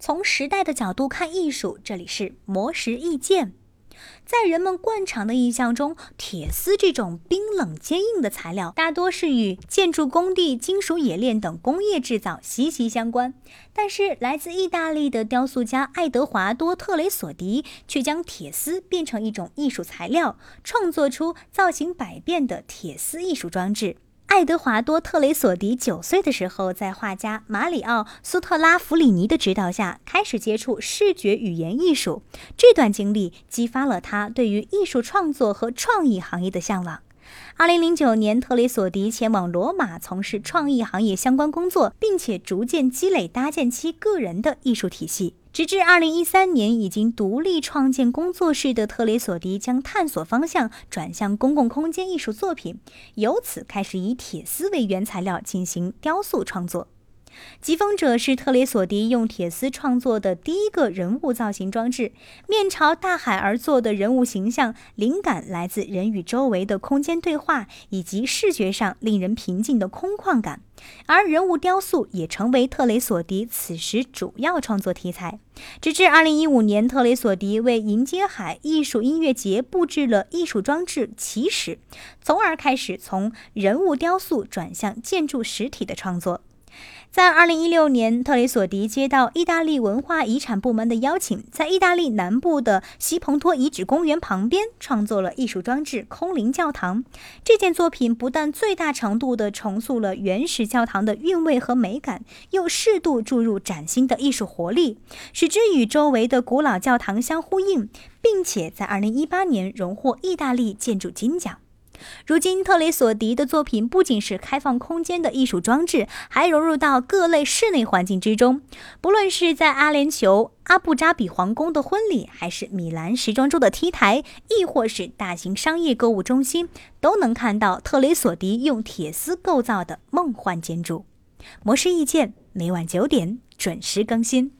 从时代的角度看艺术，这里是魔石意见。在人们惯常的印象中，铁丝这种冰冷坚硬的材料，大多是与建筑工地、金属冶炼等工业制造息息相关。但是，来自意大利的雕塑家爱德华多·特雷索迪却将铁丝变成一种艺术材料，创作出造型百变的铁丝艺术装置。爱德华多·特雷索迪九岁的时候，在画家马里奥·苏特拉弗里尼的指导下，开始接触视觉语言艺术。这段经历激发了他对于艺术创作和创意行业的向往。二零零九年，特雷索迪前往罗马从事创意行业相关工作，并且逐渐积累搭建其个人的艺术体系。直至二零一三年，已经独立创建工作室的特雷索迪将探索方向转向公共空间艺术作品，由此开始以铁丝为原材料进行雕塑创作。疾风者是特雷索迪用铁丝创作的第一个人物造型装置。面朝大海而坐的人物形象，灵感来自人与周围的空间对话，以及视觉上令人平静的空旷感。而人物雕塑也成为特雷索迪此时主要创作题材。直至2015年，特雷索迪为迎接海艺术音乐节布置了艺术装置起始，从而开始从人物雕塑转向建筑实体的创作。在二零一六年，特雷索迪接到意大利文化遗产部门的邀请，在意大利南部的西蓬托遗址公园旁边创作了艺术装置“空灵教堂”。这件作品不但最大程度地重塑了原始教堂的韵味和美感，又适度注入崭新的艺术活力，使之与周围的古老教堂相呼应，并且在二零一八年荣获意大利建筑金奖。如今，特雷索迪的作品不仅是开放空间的艺术装置，还融入到各类室内环境之中。不论是在阿联酋阿布扎比皇宫的婚礼，还是米兰时装周的 T 台，亦或是大型商业购物中心，都能看到特雷索迪用铁丝构造的梦幻建筑。模式意见每晚九点准时更新。